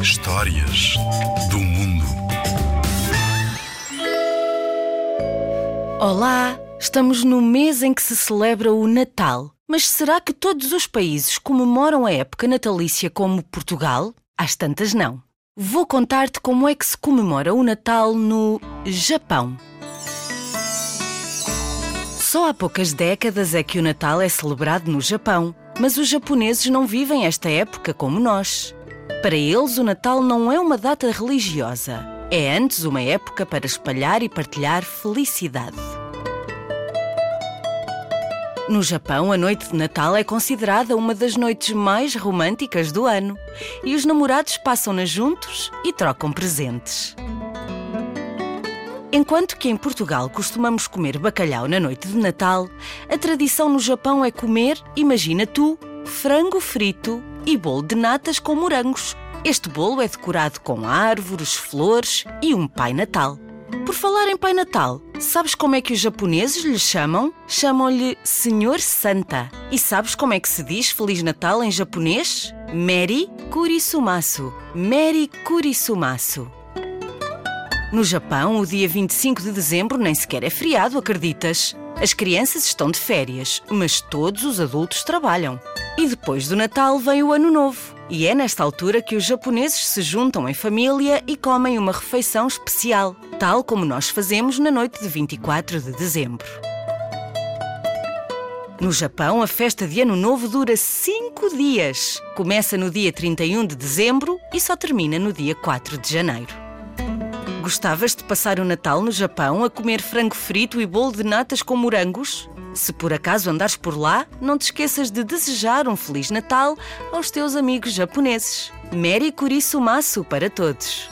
Histórias do mundo. Olá! Estamos no mês em que se celebra o Natal. Mas será que todos os países comemoram a época natalícia como Portugal? Às tantas, não. Vou contar-te como é que se comemora o Natal no Japão. Só há poucas décadas é que o Natal é celebrado no Japão, mas os japoneses não vivem esta época como nós. Para eles, o Natal não é uma data religiosa, é antes uma época para espalhar e partilhar felicidade. No Japão, a noite de Natal é considerada uma das noites mais românticas do ano e os namorados passam-na juntos e trocam presentes. Enquanto que em Portugal costumamos comer bacalhau na noite de Natal, a tradição no Japão é comer, imagina tu, frango frito e bolo de natas com morangos. Este bolo é decorado com árvores, flores e um Pai Natal. Por falar em Pai Natal, sabes como é que os japoneses lhe chamam? Chamam-lhe Senhor Santa. E sabes como é que se diz Feliz Natal em japonês? Meri Kurisumasu. Meri Kurisumasu. No Japão, o dia 25 de dezembro nem sequer é feriado, acreditas? As crianças estão de férias, mas todos os adultos trabalham. E depois do Natal vem o Ano Novo. E é nesta altura que os japoneses se juntam em família e comem uma refeição especial, tal como nós fazemos na noite de 24 de dezembro. No Japão, a festa de Ano Novo dura cinco dias. Começa no dia 31 de dezembro e só termina no dia 4 de janeiro. Gostavas de passar o Natal no Japão a comer frango frito e bolo de natas com morangos? Se por acaso andares por lá, não te esqueças de desejar um Feliz Natal aos teus amigos japoneses. Meri Kurisumasu para todos!